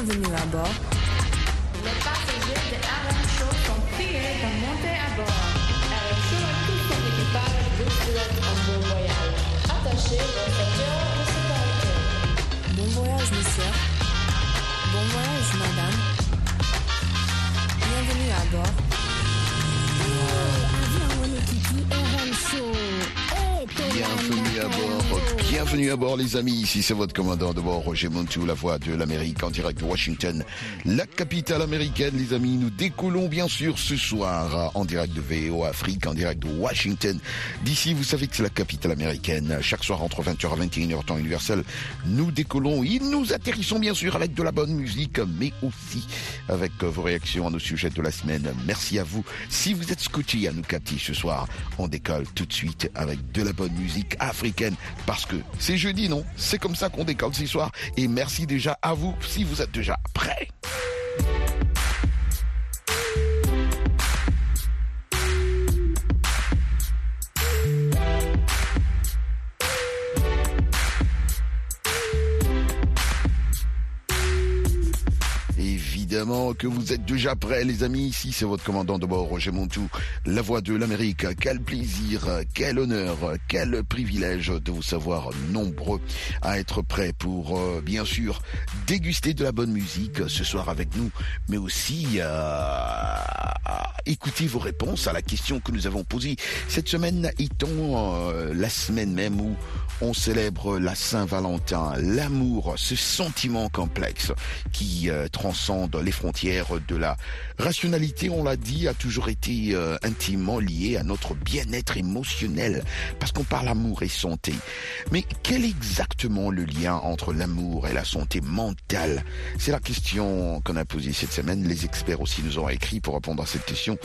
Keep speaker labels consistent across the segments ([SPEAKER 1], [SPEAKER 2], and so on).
[SPEAKER 1] Bienvenue à bord.
[SPEAKER 2] Les passagers de Show sont priés de monter à bord. Show et tout son équipage vous souhaitent un bon voyage. Attachez vos ceintures de sécurité.
[SPEAKER 1] Bon voyage, monsieur. Bon voyage, madame. Bienvenue à bord.
[SPEAKER 3] Bienvenue à bord, bienvenue à bord les amis, ici c'est votre commandant de bord Roger Montou, la voix de l'Amérique en direct de Washington, la capitale américaine les amis, nous décollons bien sûr ce soir en direct de VO Afrique, en direct de Washington, d'ici vous savez que c'est la capitale américaine, chaque soir entre 20h et 21h temps universel, nous décollons et nous atterrissons bien sûr avec de la bonne musique, mais aussi avec vos réactions à nos sujets de la semaine, merci à vous, si vous êtes scotché à nous capter ce soir, on décolle tout de suite avec de la bonne musique africaine parce que c'est jeudi, non? C'est comme ça qu'on décolle ce soir. Et merci déjà à vous si vous êtes déjà prêts. Que vous êtes déjà prêts, les amis. Ici, c'est votre commandant de bord, Roger Montou, la voix de l'Amérique. Quel plaisir, quel honneur, quel privilège de vous savoir nombreux à être prêts pour, euh, bien sûr, déguster de la bonne musique ce soir avec nous, mais aussi euh, écouter vos réponses à la question que nous avons posée cette semaine étant euh, la semaine même où on célèbre la Saint-Valentin, l'amour, ce sentiment complexe qui euh, transcende les frontières de la rationalité, on l'a dit, a toujours été euh, intimement lié à notre bien-être émotionnel, parce qu'on parle amour et santé. Mais quel est exactement le lien entre l'amour et la santé mentale? C'est la question qu'on a posée cette semaine. Les experts aussi nous ont écrit pour répondre à cette question.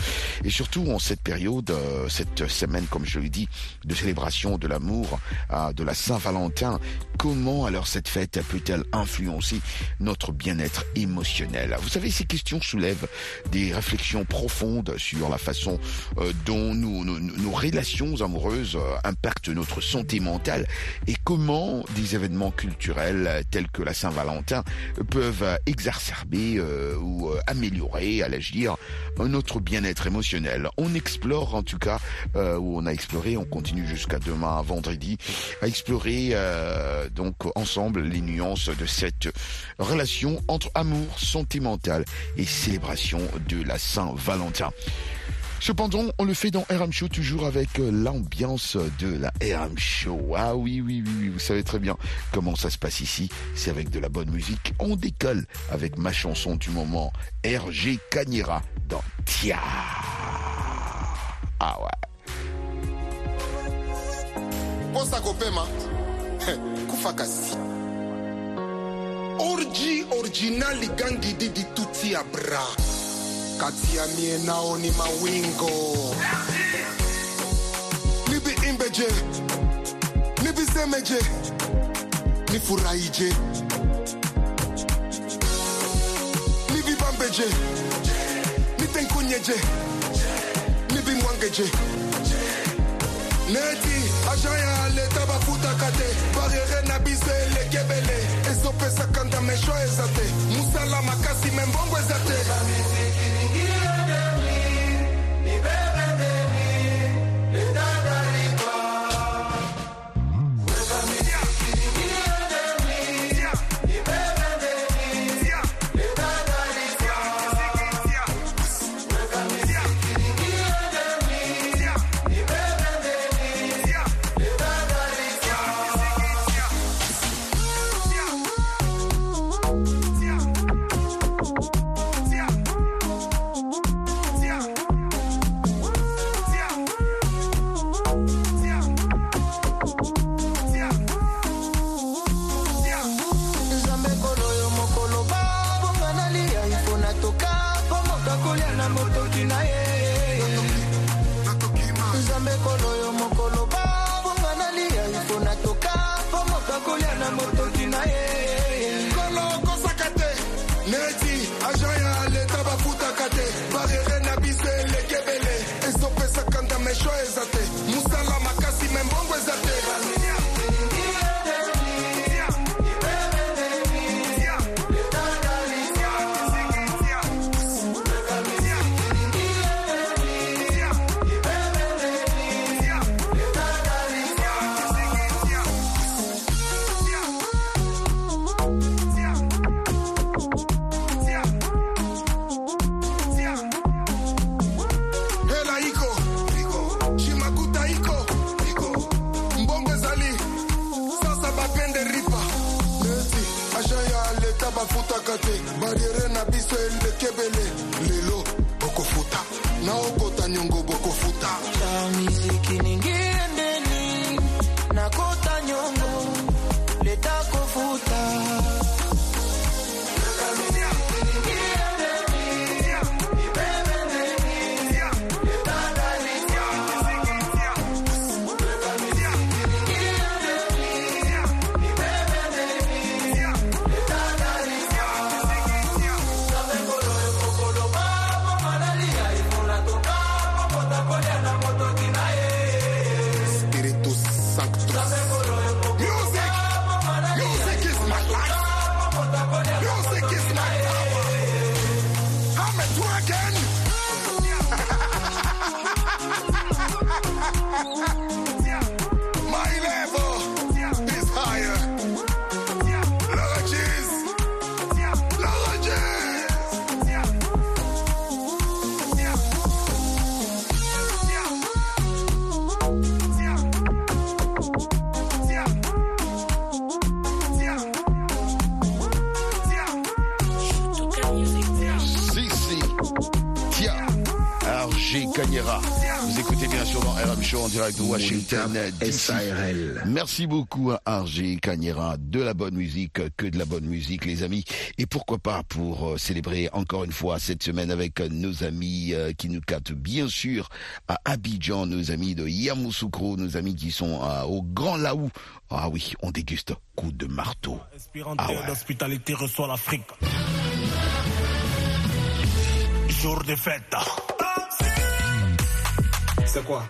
[SPEAKER 3] Et surtout en cette période, euh, cette semaine, comme je l'ai dit, de célébration de l'amour, euh, de la Saint-Valentin, comment alors cette fête peut-elle influencer notre bien-être émotionnel? Vous savez, ces questions soulèvent des réflexions profondes sur la façon euh, dont nos, relations amoureuses euh, impactent notre santé mentale et comment des événements culturels euh, tels que la Saint-Valentin peuvent exacerber ou améliorer, dire, euh, notre bien-être émotionnel. On explore en tout cas, où on a exploré, on continue jusqu'à demain, vendredi, à explorer euh, donc ensemble les nuances de cette relation entre amour, santé mentale et célébration de la Saint-Valentin. Cependant, on le fait dans RM Show toujours avec euh, l'ambiance de la RM Show. Ah oui, oui, oui, vous savez très bien comment ça se passe ici. C'est avec de la bonne musique. On décolle avec ma chanson du moment, RG Cagnera dans Tia. Ah ouais.
[SPEAKER 4] orgi originali gangi didi tutia bra. Kati ya mie nao ni mawingo nibi imbeje nibisemeje nifurahije nibibambeje nitenkunyeje nibimwangeje neti agent ya leta bafutaka te. Barriere na biso elekebele ezopesaka ndamesho eza te. Mosala makasi me mbongo eza te mapende ripa. Neti ashaya leta bafutaka te bariere na biso elekebele
[SPEAKER 3] lelo okofuta. Na okota nyongo Show en direct de Washington.
[SPEAKER 5] SARL.
[SPEAKER 3] Merci beaucoup à RG Cagnera. De la bonne musique, que de la bonne musique, les amis. Et pourquoi pas pour euh, célébrer encore une fois cette semaine avec euh, nos amis euh, qui nous captent bien sûr à Abidjan, nos amis de Yamoussoukro, nos amis qui sont au Grand Laou. Ah oui, on déguste coup de marteau.
[SPEAKER 6] Inspirante
[SPEAKER 3] Ah ouais.
[SPEAKER 6] d'hospitalité reçoit l'Afrique. Jour de fête.
[SPEAKER 5] C'est quoi?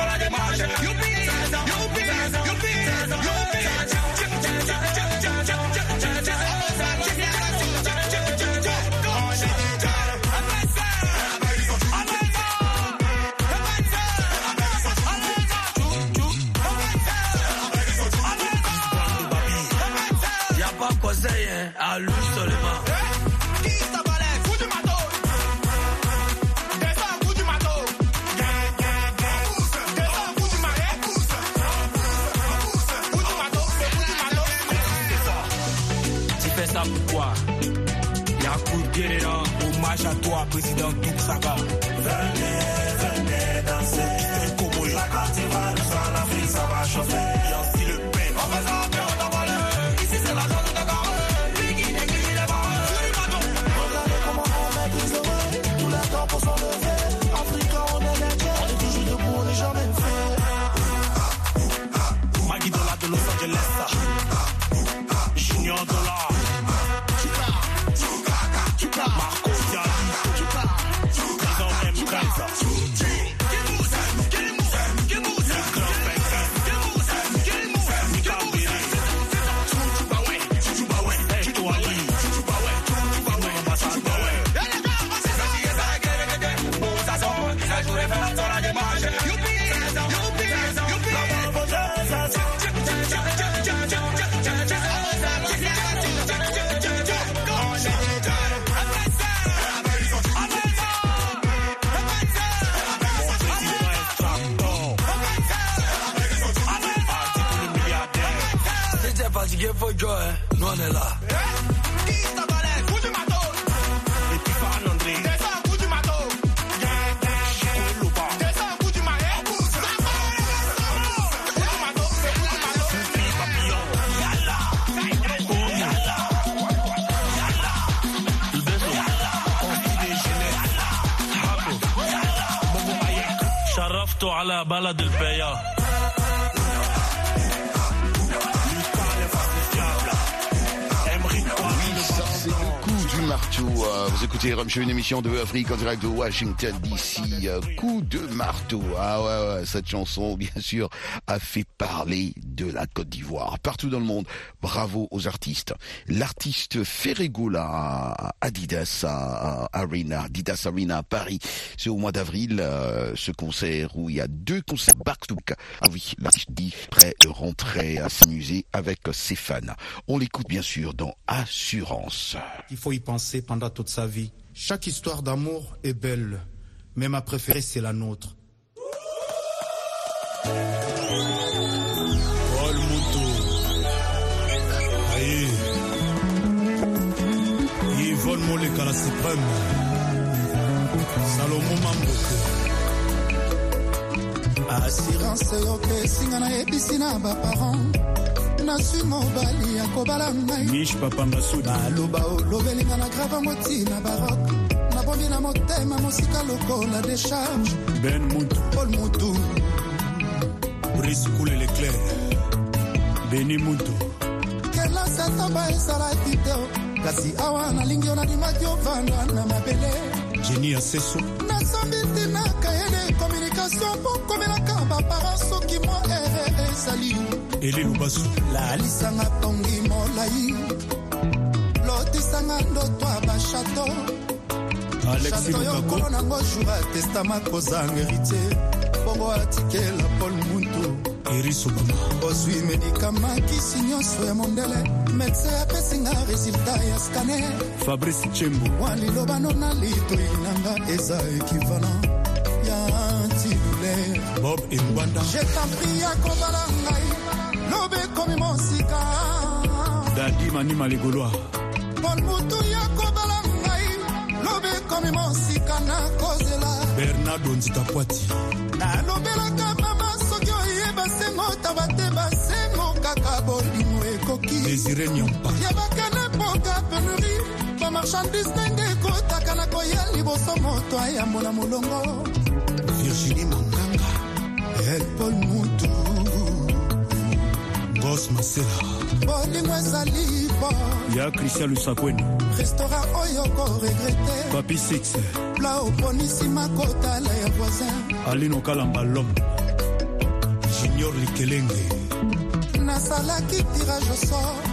[SPEAKER 7] for joy, non è là.
[SPEAKER 6] على بلد
[SPEAKER 3] البياض vous écoutez Rome une émission de Afrique en direct de Washington DC. Euh, coup de marteau. Ah ouais, ouais, cette chanson, bien sûr, a fait parler de la Côte d'Ivoire partout dans le monde. Bravo aux artistes. L'artiste Ferregola Adidas Arena, Adidas Arena à Paris. C'est au mois d'avril, euh, ce concert où il y a deux concerts back to. Ah oui, l'artiste dit prêt de rentrer à s'amuser avec ses fans. On l'écoute bien sûr dans Assurance.
[SPEAKER 8] Il faut y penser pendant sa vie. Chaque histoire d'amour est belle, mais ma préférée c'est la nôtre.
[SPEAKER 9] assurance oyo ke esinga nayebisi na baparent nasui mobali
[SPEAKER 6] akobala
[SPEAKER 9] ngaibaloba olobelinga na gravango ntina barok nabombi na motema mosika lokola décharge
[SPEAKER 6] ben mutu.
[SPEAKER 9] Paul mutu.
[SPEAKER 6] Brice kule leclair beni mutu.
[SPEAKER 9] Kelasi atomba ezala video kasi awa nalingi yo nadimaki ovanda na mabele.
[SPEAKER 6] Jeni ya seso
[SPEAKER 9] nasombi ntina kayede communication mpo komelaka bapara soki mwa ere ezali.
[SPEAKER 6] Eli lubasu.
[SPEAKER 9] Lalisanga pongi molai. Lotisanga ndoto ya bashato
[SPEAKER 6] alexi
[SPEAKER 9] chato yo
[SPEAKER 6] lukako
[SPEAKER 9] kolo nango jour ya testama kozanga héritier. Bongo atikela paul muntu
[SPEAKER 6] eris obama
[SPEAKER 9] ozwi medikama kisi nyonso ya mondele. Medecin apesinga resultat ya scanner.
[SPEAKER 6] Fabrice chembo
[SPEAKER 9] mwa lilobano na litoi nanga eza equivalent ya antidouleur.
[SPEAKER 6] Bob engwanda
[SPEAKER 9] jetapri ya kobala ngai. Lobe ekomi mosika.
[SPEAKER 6] Dadi manima legoloa
[SPEAKER 9] paul mutu ya kobala ngai. Lobe ekomi mosika na kozela.
[SPEAKER 6] Bernardo nzitapwati
[SPEAKER 9] nalobelaka mama soki oyeba na batemba sengo kaka bolimo ekokiyabakan mboka penurie bamarchandise ndenge ekotaka na koya liboso moto ayambola molongo.
[SPEAKER 6] Virginie manganga.
[SPEAKER 9] Elpol mutu.
[SPEAKER 6] Gos masela.
[SPEAKER 9] Bolingo ezali po
[SPEAKER 6] ya kristian lusakwene
[SPEAKER 9] restaurant oyo koregrete
[SPEAKER 6] papi six.
[SPEAKER 9] Pla oponisi makotala ya voisin.
[SPEAKER 6] Alinokalamba lome junior likelenge
[SPEAKER 9] nasalaki tirage sort.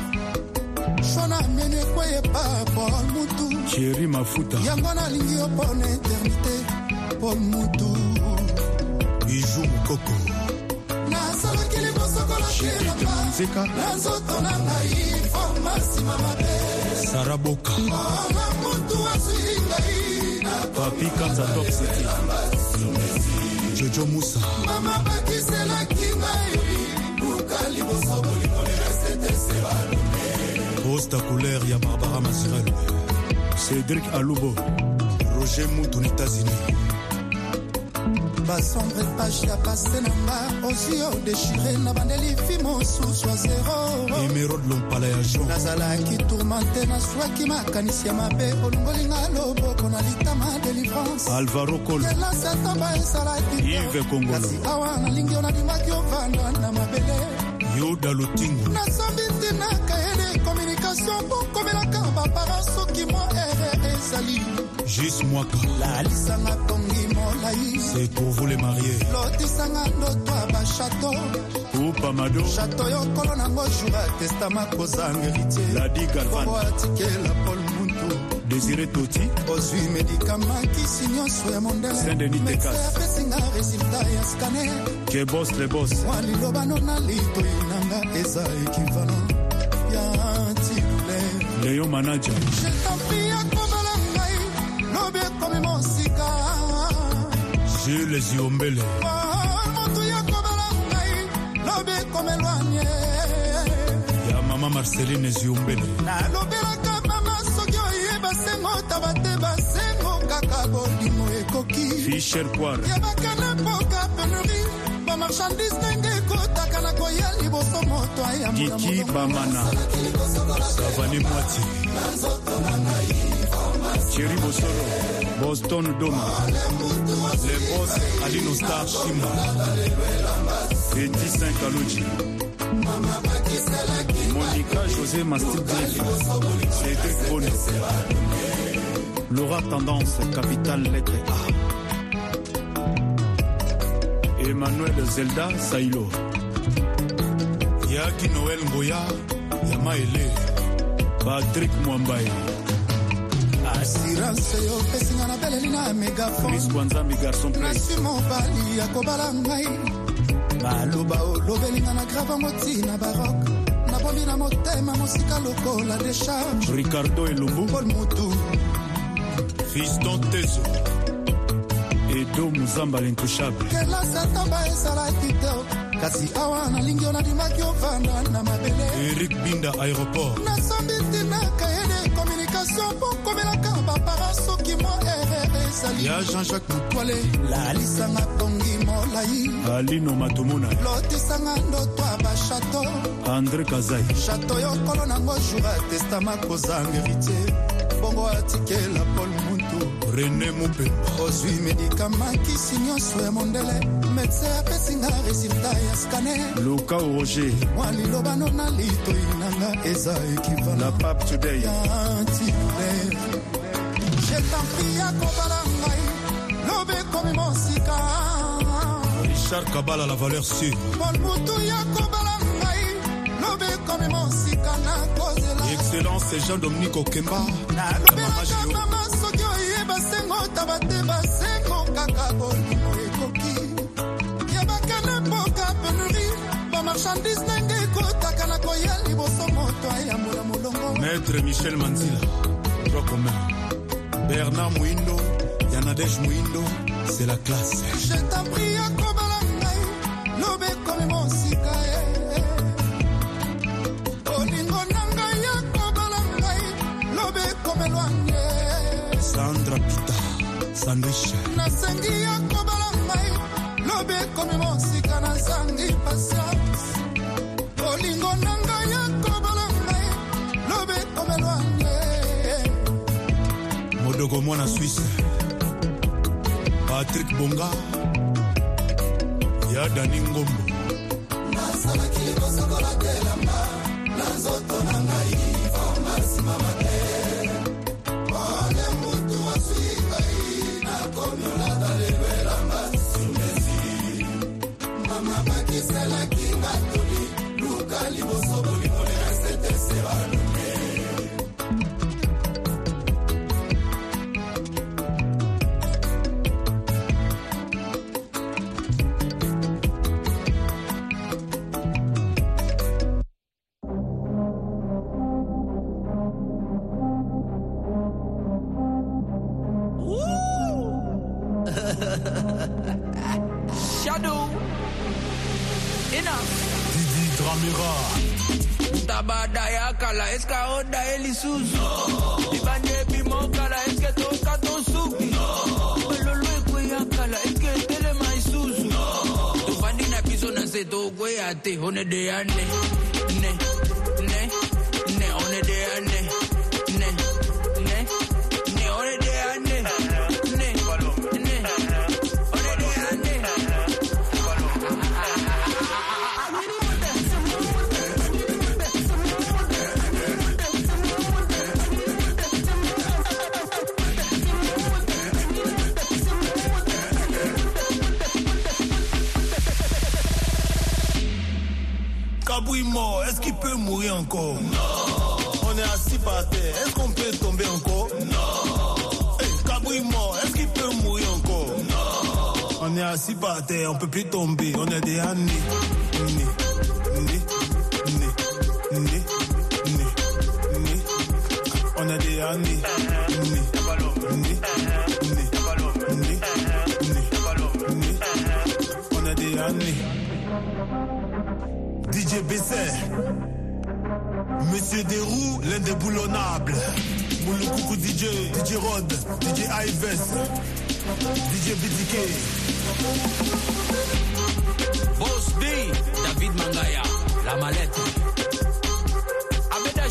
[SPEAKER 9] Shona mene ekweyepa paul mutu.
[SPEAKER 6] Thierry mafuta.
[SPEAKER 9] Yango nalingi yo mpona eternité paul mutu.
[SPEAKER 6] Biju mokoko
[SPEAKER 9] nasalaki liboso kolakelamba
[SPEAKER 6] nzeka.
[SPEAKER 9] Na nzoto na ngai forma nsima mabe
[SPEAKER 6] saraboka
[SPEAKER 9] ona mutu azwi ngai na
[SPEAKER 6] papi kanza toxiki jojo musa.
[SPEAKER 9] Mama bakiselaki ngai luka liboso bolingo lereseteseba
[SPEAKER 6] posta couleur ya barbara masirel. Cédrik alubo roger mutu na états-unis
[SPEAKER 9] basombre page ya pase na nga osi odeshire na bandelifi mosusu ya zero nazalaki tourmente naswaki makanisi ya mabe olongolinga loboko na litama delivrance satamba esalaki awa nalingi onalingwaki ovanda na mabele
[SPEAKER 6] yuda lutingu
[SPEAKER 9] nasombi ntina kayele communication bokomelaka baparence ere ezali
[SPEAKER 6] jus mwaka
[SPEAKER 9] lalisanga tongi molai.
[SPEAKER 6] C'est pour vous les mariés.
[SPEAKER 9] Lotisanga ndoto ya bashato
[SPEAKER 6] upa mado.
[SPEAKER 9] Shato yo kolo nango jour ya testama kozanga héritier
[SPEAKER 6] ladi galvan.
[SPEAKER 9] Bongo atikela paul muntu.
[SPEAKER 6] Désiré toti
[SPEAKER 9] ozwi medikama kisi nyonso ya mondele
[SPEAKER 6] Saint-Denis Tekas.
[SPEAKER 9] Médecin apesinga resultat ya scanner.
[SPEAKER 6] Ke bos le bos
[SPEAKER 9] mwa lilobano na litoi nanga eza équivalent. Ya antidouleur
[SPEAKER 6] leon manager jules
[SPEAKER 9] yombele ya
[SPEAKER 6] mama marceline ziombele.
[SPEAKER 9] Nalobelaka mama soki oyeba sengo taba te basengo kaka bolimo ekoki.
[SPEAKER 6] Fisher poir.
[SPEAKER 9] Yebaka na mboka penurie bamarchandise ndenge ekotaka na koya liboso moto
[SPEAKER 6] ayamgiki bamana. Avani mwati. Cheri bosoro boston doma. Le bos alino star shima eti saint kaloji monika josé mastic cédric laura tendance capitale lettre a emmanuel zelda sailo yaki noel ngoya ya maele patrik mwambai
[SPEAKER 9] assurance yo opesinga na beleli na megafone
[SPEAKER 6] chris kwanzambi garçon play
[SPEAKER 9] nasi mobali ya kobala ngai. Baloba olobelinga na grave yango ntina barok nabombi na motema mosika lokola decharge
[SPEAKER 6] ricardo elumbu
[SPEAKER 9] paul mutu
[SPEAKER 6] fiston tezo edo muzamba l'intouchable.
[SPEAKER 9] Kelasi atamba esalaki te. Kasi awa nalingi yo nadimaki ovanda na mabele.
[SPEAKER 6] Erik binda aéroport.
[SPEAKER 9] Nasombi ntina kayede communication mpo komelaka bapara soki mwa ere ezali
[SPEAKER 6] ya jean-jacques mutwale.
[SPEAKER 9] Lalisanga tongi molai.
[SPEAKER 6] Alino matomona.
[SPEAKER 9] Lotisanga ndoto ya bashato
[SPEAKER 6] andré kazai.
[SPEAKER 9] Shato yo kolo nango jour ya testama kozanga héritier. Bongo atikela paul muntu.
[SPEAKER 6] René mopemba
[SPEAKER 9] ozwi medikama kisi nyonso ya mondele. Medecin apesinga resultat ya scanner.
[SPEAKER 6] Lukau roger.
[SPEAKER 9] Mwa lilobano na litoi nanga eza
[SPEAKER 6] pape today.
[SPEAKER 9] Ya antidouleur jetampi ya kobala ngai lobi ekomi mosika
[SPEAKER 6] richard kabala la valeur sûre.
[SPEAKER 9] Pol mutu ya kobala ngai lobi ekomi mosika na kozela
[SPEAKER 6] excellence jean dominique okemba.
[SPEAKER 9] Nalobelaka mama soki oyeba sengo taba te basengo kaka bolimo ekoki ya bakende mpoka penuri bamarchandise ndenge ekotaka na koya liboso moto ayambola molongo
[SPEAKER 6] maître michel manzila droit commun Bernard Mouindo, Yanadej Mouindo, c'est la classe.
[SPEAKER 9] Je t'en prie, Akobala Ngai, Lobé comme mon sikae. Olingo Nangai, Akobala Ngai, Lobé comme l'Oangue.
[SPEAKER 6] Sandra Pita, Sandwich.
[SPEAKER 9] Nasengi Akobala Ngai, Lobé comme mon sika, Nasangi Patience. Olingo Nangai,
[SPEAKER 6] modogo mwana swisse patrik bonga. Ya dani ngombo.
[SPEAKER 9] Nasalaki kosakola te elamba na nzoto na ngai formasima mate ole mutu aswi ngai nakomi olata lelo elamba sumesi mama bakiselaki nga toli luka liboso bolimole na setese balume
[SPEAKER 10] होने दे आने encore Non. On est assis par terre, est-ce qu'on peut tomber encore Non. Hey, Kabouille mort, est-ce qu'il peut mourir encore Non. On est assis par terre, on peut plus tomber, on est des années. Né, né, né, né, né, né. On est des années. Né, né, né, né, né, né. On est des années. DJ Besset, Monsieur Desroux, l'indéboulonnable. Moulou DJ, DJ Rod, DJ Ives, DJ BDK.
[SPEAKER 11] Boss D, David Mangaya, la mallette. Abeda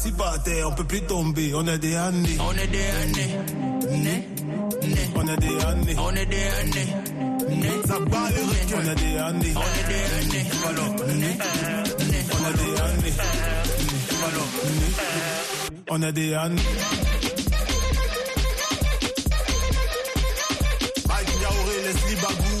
[SPEAKER 10] assis par terre, on peut plus tomber, on est des années.
[SPEAKER 11] On est des années. Né. Né.
[SPEAKER 10] On est des années.
[SPEAKER 11] On est des années. Né.
[SPEAKER 10] Ça. On est des années.
[SPEAKER 11] On est des années. Né. Né.
[SPEAKER 10] On est des années. On est des années. Leslie Bagou.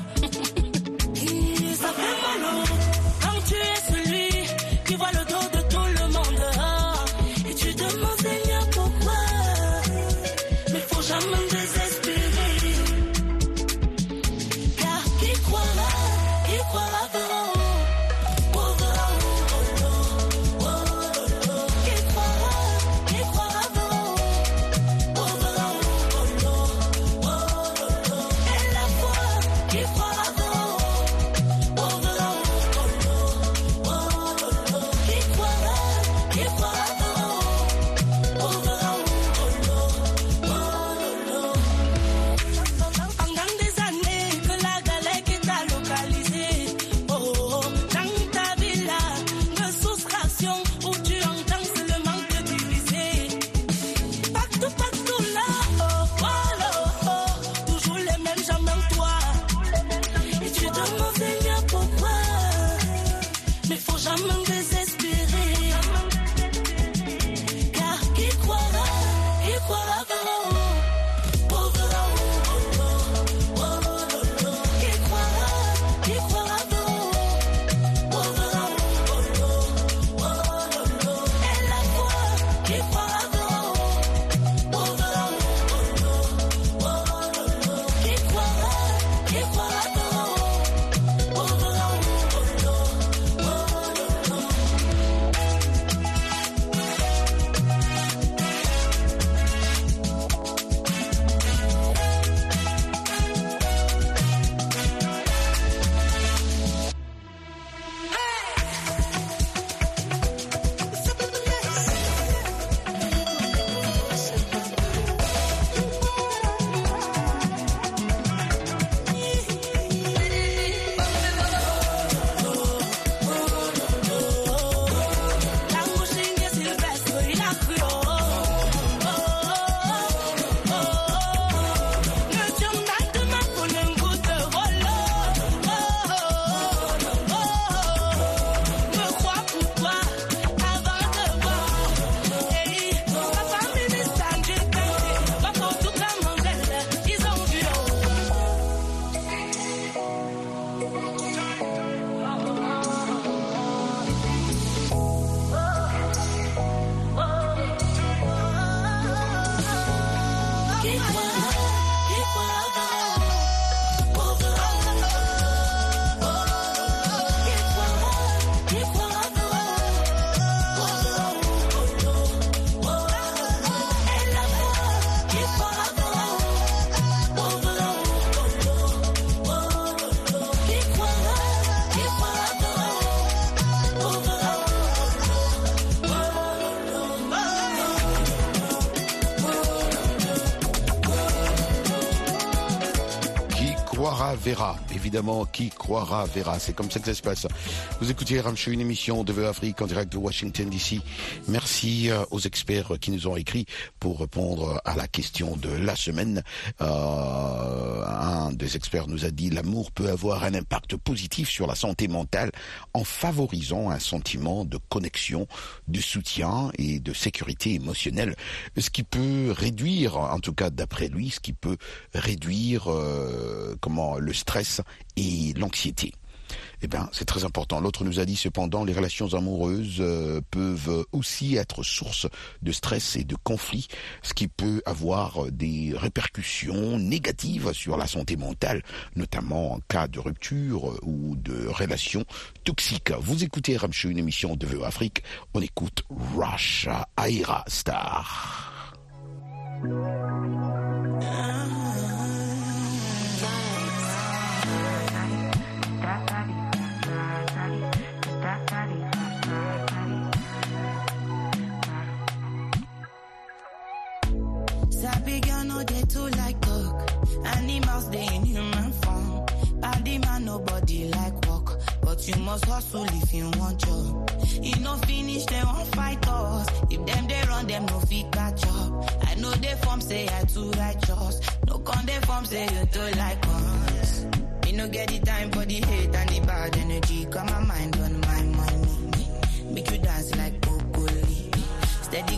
[SPEAKER 3] verra. Évidemment, qui croira verra. C'est comme ça que ça se passe. Vous écoutez Ramchou, une émission de VE Afrique en direct de Washington DC. Merci euh, aux experts qui nous ont écrit pour répondre à la question de la semaine. Euh, un des experts nous a dit l'amour peut avoir un impact positif sur la santé mentale en favorisant un sentiment de connexion, de soutien et de sécurité émotionnelle, ce qui peut réduire, en tout cas d'après lui, ce qui peut réduire euh, comment le stress et l'anxiété. Eh bien, c'est très important. L'autre nous a dit cependant, les relations amoureuses euh, peuvent aussi être source de stress et de conflits, ce qui peut avoir des répercussions négatives sur la santé mentale, notamment en cas de rupture ou de relations toxiques. Vous écoutez Ramchou, une émission de VO Afrique. On écoute Rush Aira Star.
[SPEAKER 12] Sabi you must hustle if you want job. E no finish dem wan fight us. If them they run them no fit catch up. I know dey form say I too righteous. No con dey form say you too like us. Me no get the time for the hate and the bad energy. Got my mind on my money. Make you dance like broccoli. Steady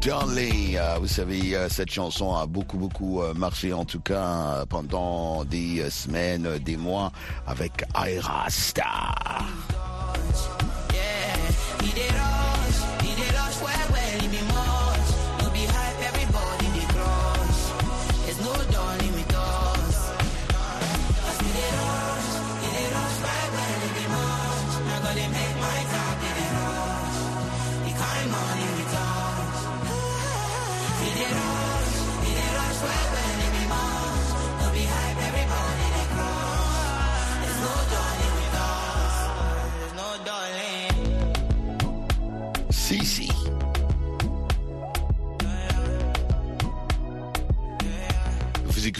[SPEAKER 12] Darling.
[SPEAKER 3] Euh, vous savez, euh, cette chanson a beaucoup, beaucoup euh, marché, en tout cas, pendant des semaines, des mois, avec Aira Star.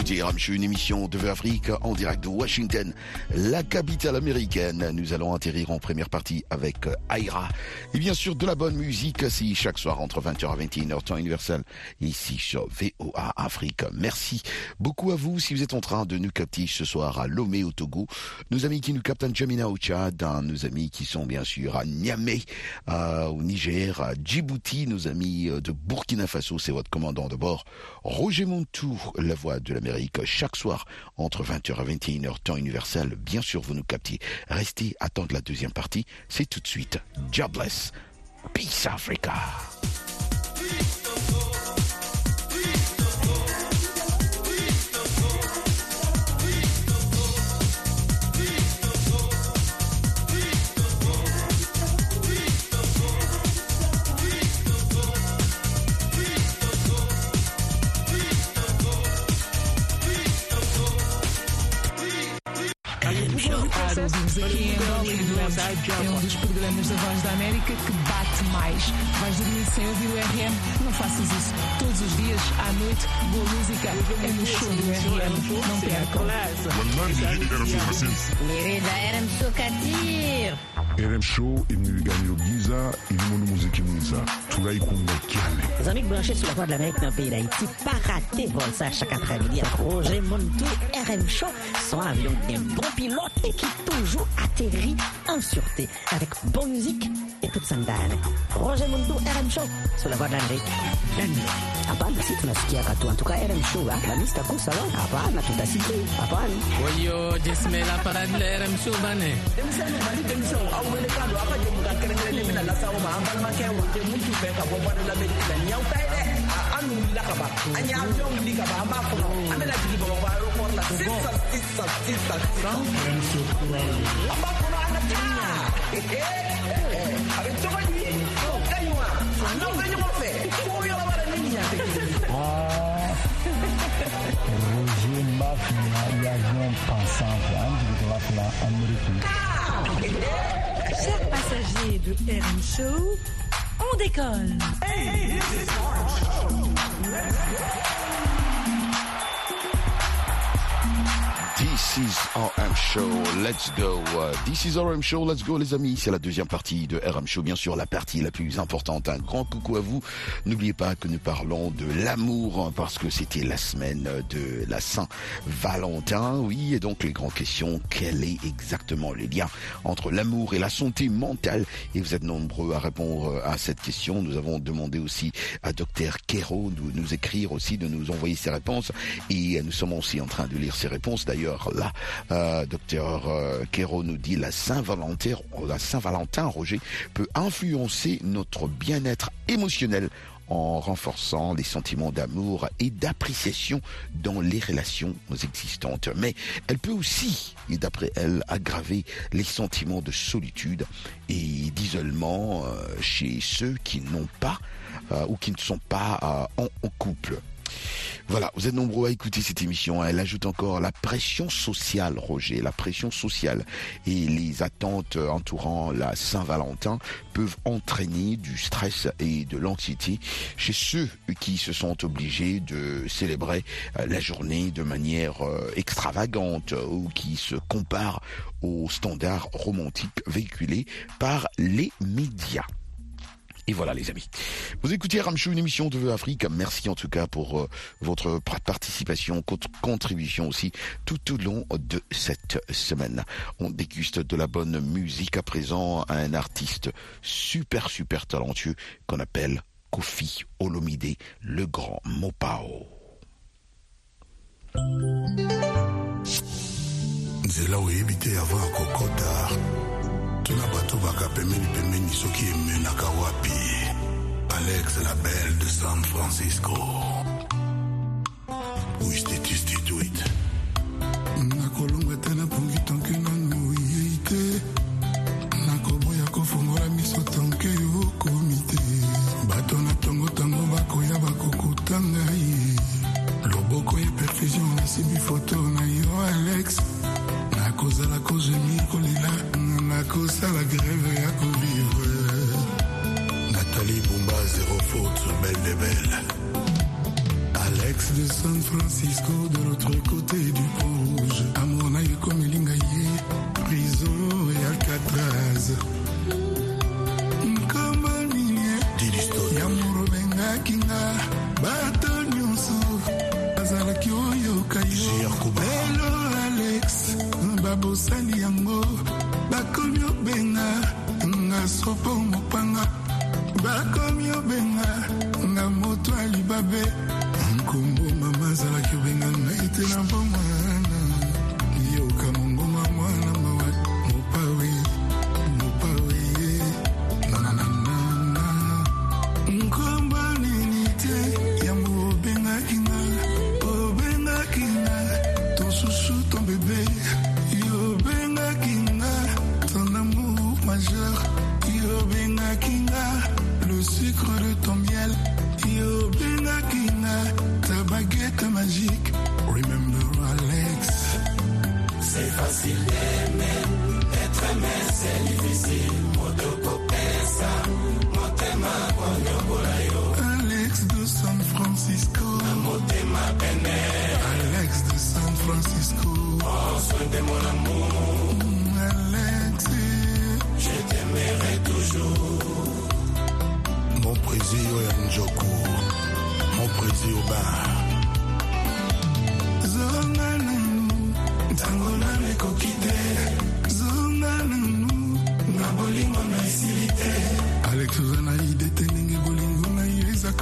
[SPEAKER 3] strategy. Écoutez Ramchou, une émission de Afrique en direct de Washington, la capitale américaine. Nous allons atterrir en première partie avec Aira. Et bien sûr, de la bonne musique, si chaque soir entre 20h et 21h, temps universel, ici sur VOA Afrique. Merci beaucoup à vous si vous êtes en train de nous capter ce soir à Lomé au Togo. Nos amis qui nous captent en Jamina au Tchad, hein, nos amis qui sont bien sûr à Niamey, euh, au Niger, à Djibouti, nos amis euh, de Burkina Faso, c'est votre commandant de bord, Roger Montou, la voix de l'Amérique, chaque soir entre 20h et 21h, temps universel. Bien sûr, vous nous captez. Restez, attendre la deuxième partie. C'est tout de suite Jobless. Peace Africa.
[SPEAKER 13] Are you. Doemos. É um dos programas da Voz da América que bate mais. Vais dormir sem ouvir o RM? Não faças isso. Todos os dias, à noite, boa música é no show do RM. Não percam.
[SPEAKER 14] Querida, RM Sokatir.
[SPEAKER 15] RM Show imewigania giza ilimo muziki mwiza tunaikunda cyane
[SPEAKER 14] Les amis branchés sur la voie de l'Amérique dans le pays d'Haïti, pas rater vol ça chaque après-midi avec Roger Montou, RM Show, son avion bien bon pilote et qui toujours atterrit en sûreté avec bonne musique et toute sandane. Roger Montou, RM Show, sur la voie de l'Amérique. Hapana, si tunasikia katu. En tout cas, RM Show, hein, la mista kusa, hein. Hapana, tutasikia. Hapana.
[SPEAKER 16] Wayo, jisimela parade la RM Show bane.
[SPEAKER 17] wele ka don a ka jɛmu ka kɛrɛnkɛrɛnnen bɛna lasa o ma an balimakɛ o tɛ mun tun fɛ ka bɔ bɔda lamɛriki la avion b'a la b'a
[SPEAKER 18] Amérique.
[SPEAKER 19] Chers passagers de RM Show, on décolle.
[SPEAKER 3] This is RM Show, let's go. Uh, This is RM Show, let's go les amis. C'est la deuxième partie de RM Show, bien sûr la partie la plus importante. Un grand coucou à vous. N'oubliez pas que nous parlons de l'amour hein, parce que c'était la semaine de la Saint-Valentin. Oui, et donc les grandes questions, quel est exactement le lien entre l'amour et la santé mentale? Et vous êtes nombreux à répondre à cette question. Nous avons demandé aussi à Dr Kero de nous écrire aussi, de nous envoyer ses réponses. Et nous sommes aussi en train de lire ses réponses. D'ailleurs, là, euh, docteur euh, nous dit la Saint-Valentin, la Saint-Valentin, Roger, peut influencer notre bien-être émotionnel en renforçant les sentiments d'amour et d'appréciation dans les relations existantes. Mais elle peut aussi, et d'après elle, aggraver les sentiments de solitude et d'isolement euh, chez ceux qui n'ont pas ou qui ne sont pas en couple. Voilà, vous êtes nombreux à écouter cette émission. Elle ajoute encore la pression sociale, Roger, la pression sociale et les attentes entourant la Saint-Valentin peuvent entraîner du stress et de l'anxiété chez ceux qui se sont obligés de célébrer la journée de manière extravagante ou qui se comparent aux standards romantiques véhiculés par les médias. Et voilà les amis. Vous écoutez Ramchou, une émission de Vœux Afrique. Merci en tout cas pour euh, votre participation, votre contribution aussi tout au long de cette semaine. On déguste de la bonne musique à présent à un artiste super super talentueux qu'on appelle Kofi Olomide, le grand Mopao.
[SPEAKER 20] na bato baka pemeni-pemeni soki emenaka wapi. Alex la belle de san francisco. Wistitustituit nakolonga te napungi tonke nano yei te. Nakoboya kofongola miso tonke yokomi te. Bato na tongo ntango bakoya bakokuta ngai loboko ya perfusion nasimbi foto na yo alex. nakozala kozemi kolela nakosala greve ya kovivre. Natali bumba zero faute belle de belle. Alex de san francisco de l'autre côté du pont rouge amona ekomelinga ye prison ya alcatraz. send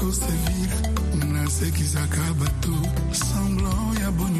[SPEAKER 20] kosevir nasekisaka bato semblan ya boni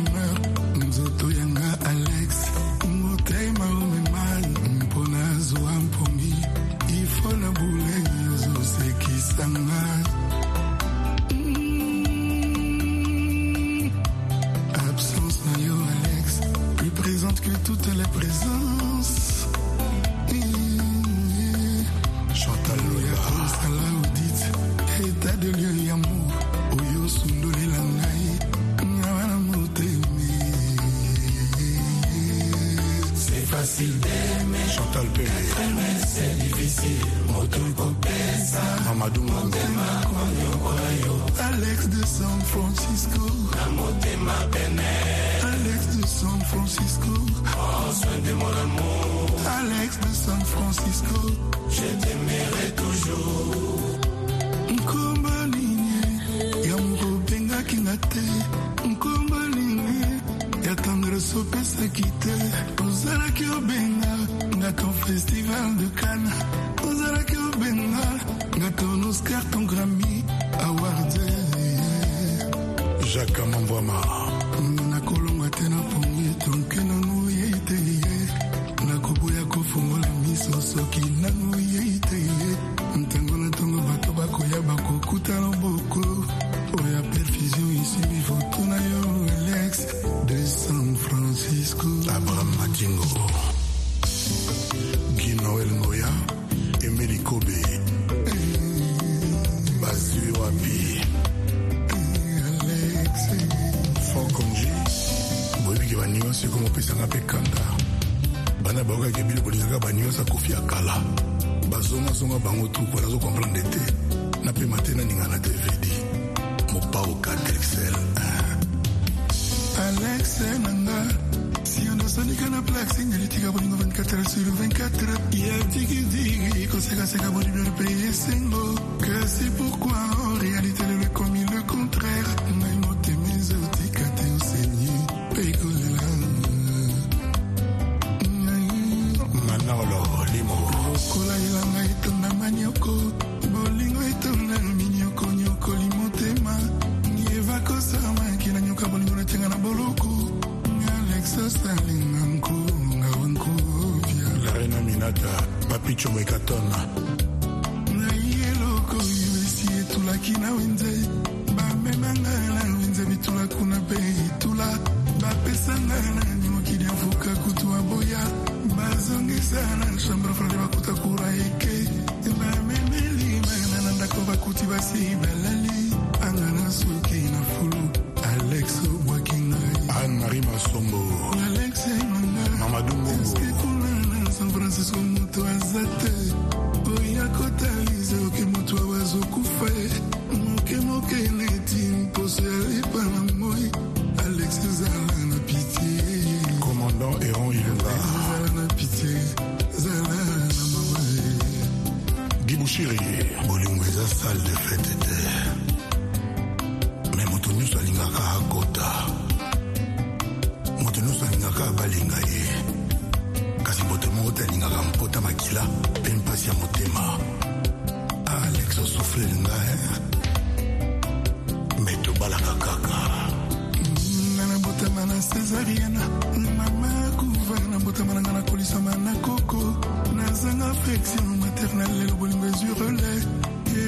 [SPEAKER 20] banyonsi komopesanga mpe kanda. Bana bayokaki biloko lizaka banyonsi akofi ya kala. Bazongazonga bango truku wana azokomprendre te. Na pema te naninga na dvd mopaoka drexel alexe nanga sionasonika na plaxe nyalitika bolingo 24 sur 24 ya digidigi kosekaseka bolingo mpe esengo kasi pourkui en réalité lelo ekomi le contraire.
[SPEAKER 10] Kasi mbote moko te alingaka mpota makila mpe mpasi ya motema. Alex osuflelinga me tobalaka kaka.
[SPEAKER 20] Nga nabotama na césariana mama kuva nabotama nanga nakolisama na koko. Nazanga affection maternel lelo bolingo ezwi relais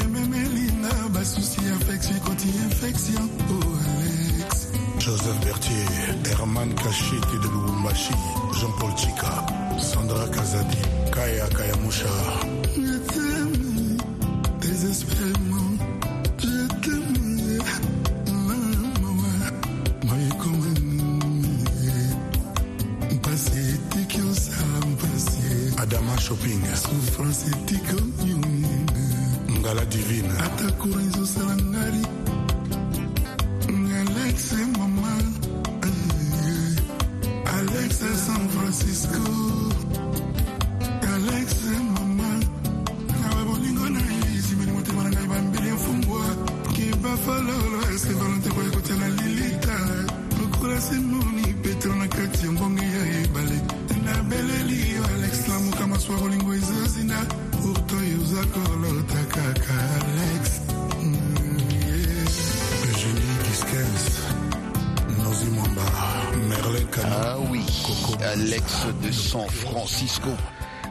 [SPEAKER 20] ememelinga basusi affection ekoti infection. Oh alex.
[SPEAKER 10] Joseph bertier herman kashiti de lubumbashi jean-paul chika sandra kazadi kaya kayamusha
[SPEAKER 20] je t'aime désespérément. Je t'aime maman mpasi etiki osala mpasi
[SPEAKER 10] adama shopping.
[SPEAKER 20] Souffrance etiki onyonga
[SPEAKER 10] ngala divine.
[SPEAKER 20] Ata coura ezosala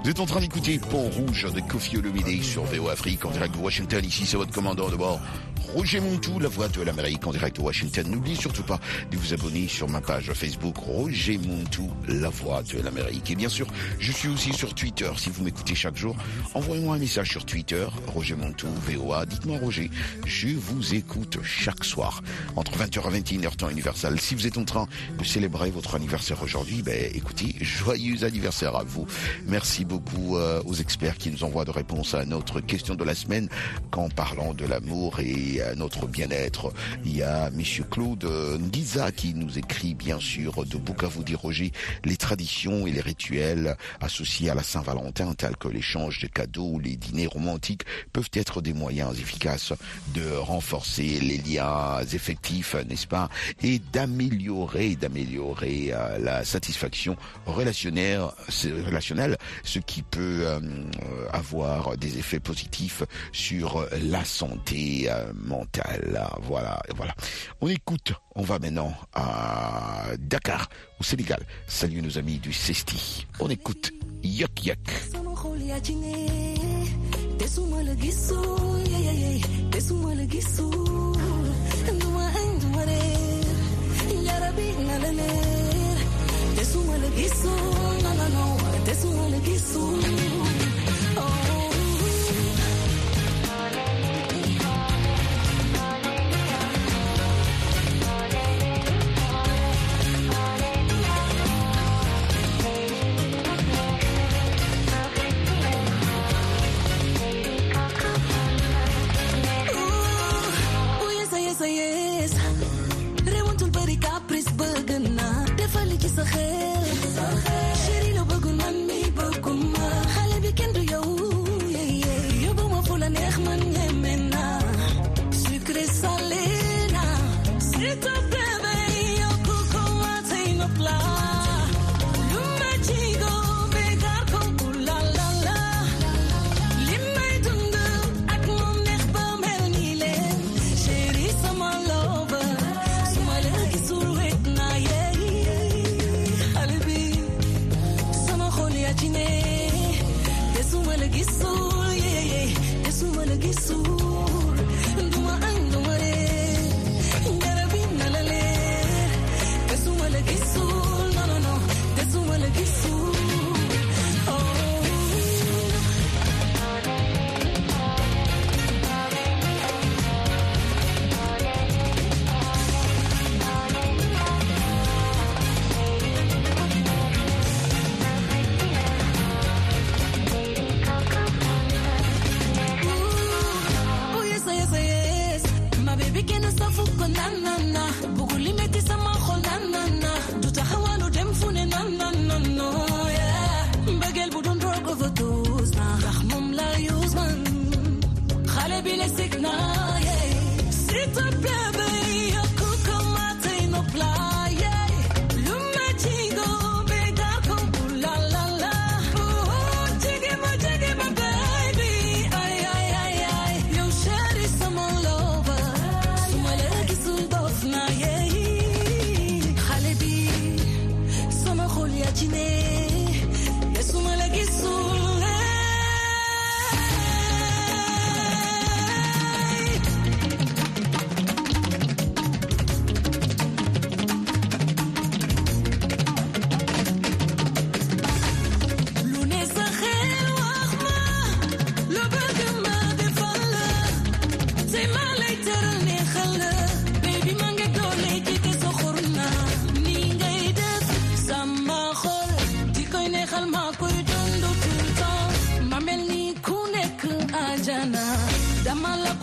[SPEAKER 3] Vous êtes en train d'écouter Pont Rouge de Kofi Olomide sur VO Afrique en direct de Washington. Ici, c'est votre commandant de bord, Roger Montou, la voix de l'Amérique en direct de Washington. N'oubliez surtout pas de vous abonner sur ma page Facebook Roger Montou, la voix de l'Amérique. Et bien sûr, je suis aussi sur Twitter. Si vous m'écoutez chaque jour, envoyez-moi un message sur Twitter, Roger Montou, VOA. Dites-moi, Roger, je vous écoute chaque soir entre 20h et 21h temps universel. Si vous êtes en train de célébrer votre anniversaire aujourd'hui, ben, écoutez, joyeux anniversaire à vous. Merci beaucoup euh, aux experts qui nous envoient de réponses à notre question de la semaine qu'en parlant de l'amour et à notre bien-être. Il y a Monsieur Claude Ndiza qui nous écrit bien sûr de Bukavu Roger les traditions et les rituels associés à la Saint-Valentin tels que l'échange de cadeaux les dîners romantiques peuvent être des moyens efficaces de renforcer les liens effectifs, n'est-ce pas, et d'améliorer, d'améliorer euh, la satisfaction relationnelle, relationnelle, ce qui peut euh, avoir des effets positifs sur la santé euh, mentale. Voilà, voilà. On écoute. On va maintenant à Dakar, au Sénégal. Salut nos amis du Cesti. On écoute Yak Yak.
[SPEAKER 21] yes. Rewantul bari kapris bëgg naa
[SPEAKER 9] defal ci sa
[SPEAKER 3] xel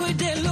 [SPEAKER 3] liquid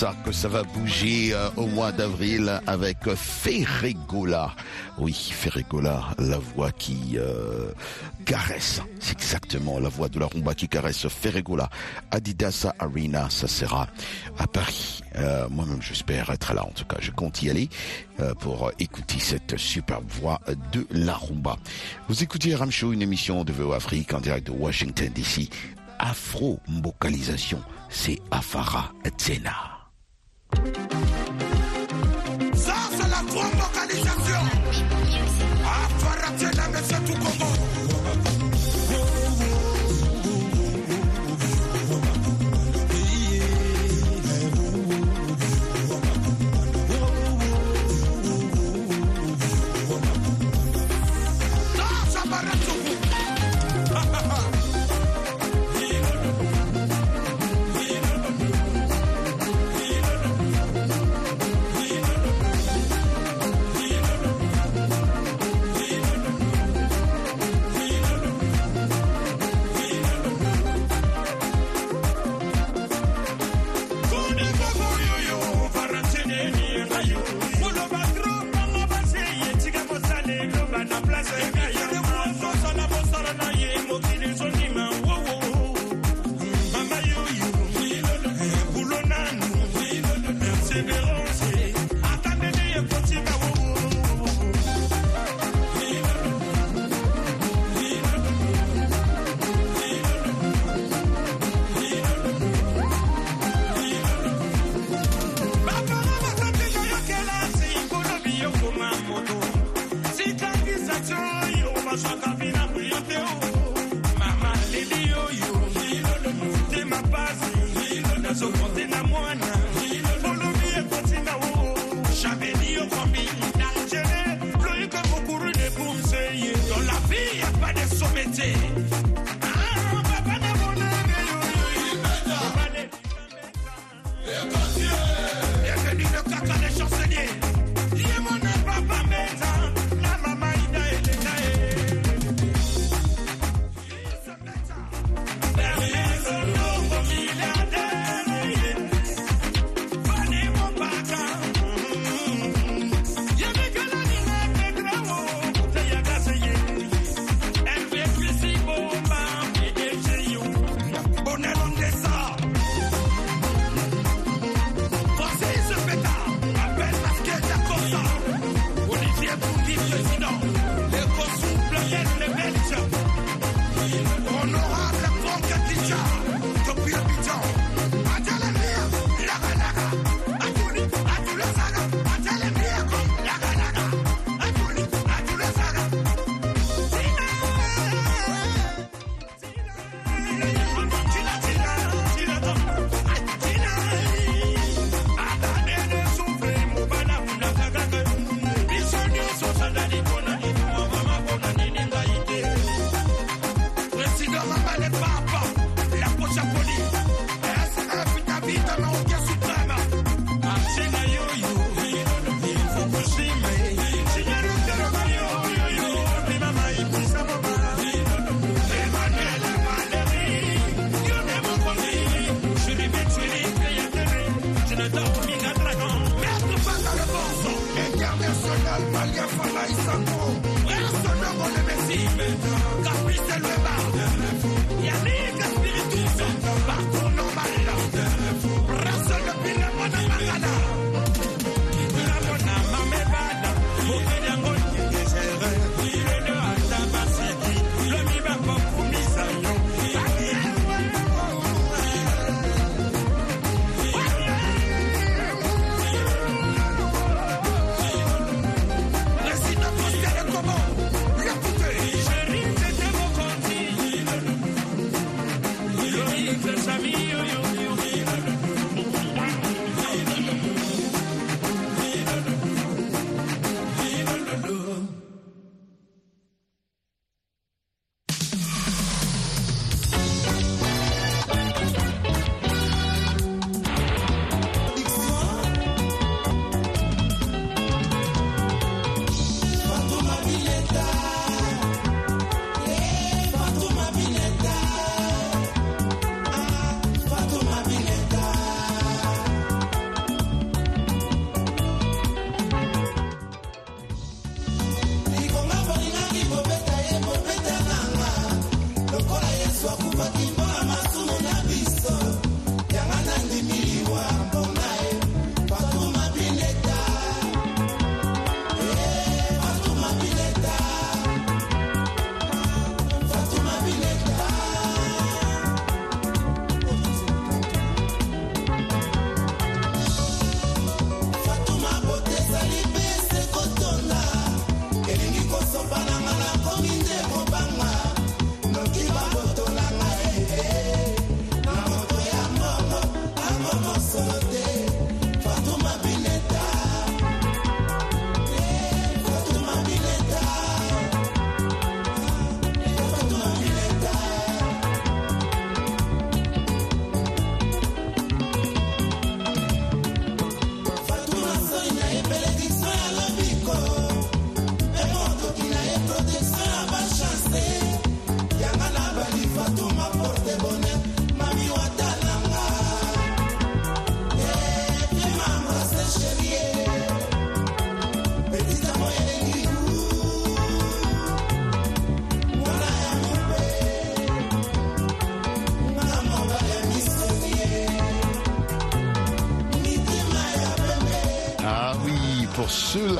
[SPEAKER 3] ça que ça va bouger euh, au mois d'avril avec Ferregola. Oui, Ferregola, la voix qui euh, caresse. C'est exactement la voix de la rumba qui caresse Ferregola. Adidas Arena, ça sera à Paris. Euh, Moi-même, j'espère être là. En tout cas, je compte y aller euh, pour écouter cette superbe voix de la rumba. Vous écoutez Ramshow, une émission de VO Afrique en direct de Washington DC. Afro-mbocalisation, c'est Afara Tsena.
[SPEAKER 7] Sasa la
[SPEAKER 22] tuomba kanisa
[SPEAKER 7] sio. Afaratiana mesetu Kongo.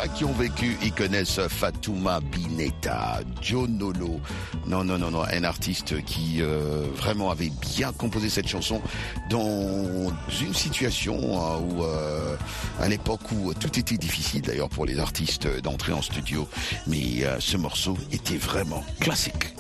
[SPEAKER 7] Qui ont vécu, ils connaissent Fatouma Bineta, Joe Nolo. Non, non, non, non, un artiste qui euh, vraiment avait bien composé cette chanson dans une situation euh, où, euh, à l'époque où tout était difficile d'ailleurs pour les artistes d'entrer en studio, mais euh, ce morceau était vraiment classique.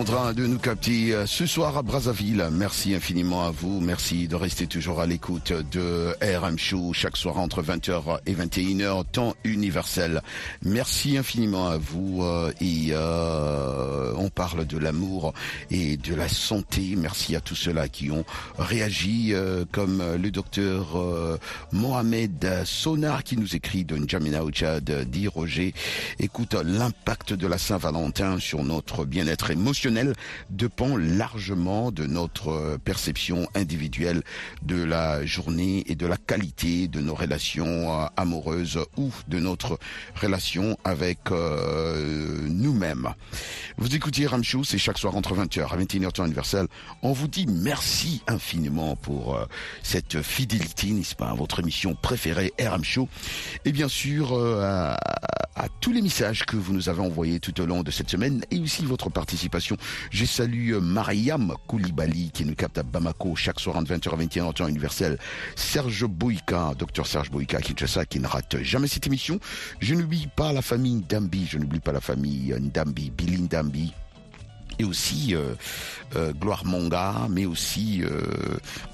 [SPEAKER 3] Train de nous capter euh, ce soir à Brazzaville. Merci infiniment à vous. Merci de rester toujours à l'écoute de RM Show chaque soir entre 20h et 21h, temps universel. Merci infiniment à vous euh, et euh, on parle de l'amour et de la santé. Merci à tous ceux-là qui ont réagi euh, comme le docteur euh, Mohamed Sonar qui nous écrit de N'Djamena au Tchad, dit Roger. Écoute, l'impact de la Saint-Valentin sur notre bien-être émotionnel dépend largement de notre euh, perception individuelle de la journée et de la qualité de nos relations euh, amoureuses ou de notre relation avec euh, nous-mêmes. Vous écoutez Ramchou, c'est chaque soir entre 20h à 21h temps universel. On vous dit merci infiniment pour cette fidélité, n'est-ce pas, à votre émission préférée RM Show. Et bien sûr, à tous les messages que vous nous avez envoyés tout au long de cette semaine et aussi votre participation. Je salue euh, Mariam Koulibaly qui nous capte à Bamako chaque soir entre 20h à 21h en temps universel. Serge Boïka, docteur Serge Boïka Kinshasa qui ne rate jamais cette émission. Je n'oublie pas la famille Ndambi, je n'oublie pas la famille euh, Ndambi, Billy Ndambi, et aussi euh, euh, Gloire Monga, mais aussi euh,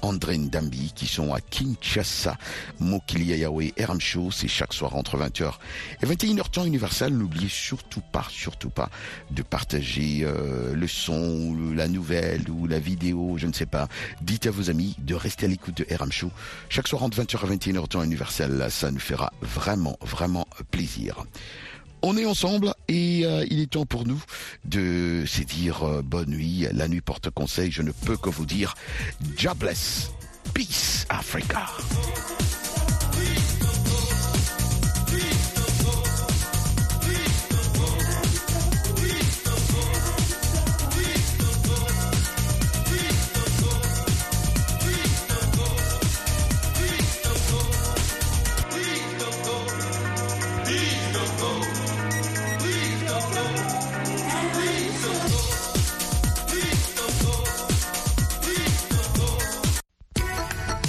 [SPEAKER 3] André Ndambi qui sont à Kinshasa, Mokilia RM Show, c'est chaque soir entre 20h et 21h temps universel. N'oubliez surtout pas, surtout pas de partager euh, le son, ou la nouvelle ou la vidéo, je ne sais pas. Dites à vos amis de rester à l'écoute de RM Show. Chaque soir entre 20h et 21h temps universel, ça nous fera vraiment, vraiment plaisir. On est ensemble et euh, il est temps pour nous de se dire euh, bonne nuit. La nuit porte conseil. Je ne peux que vous dire jobless. Peace Africa.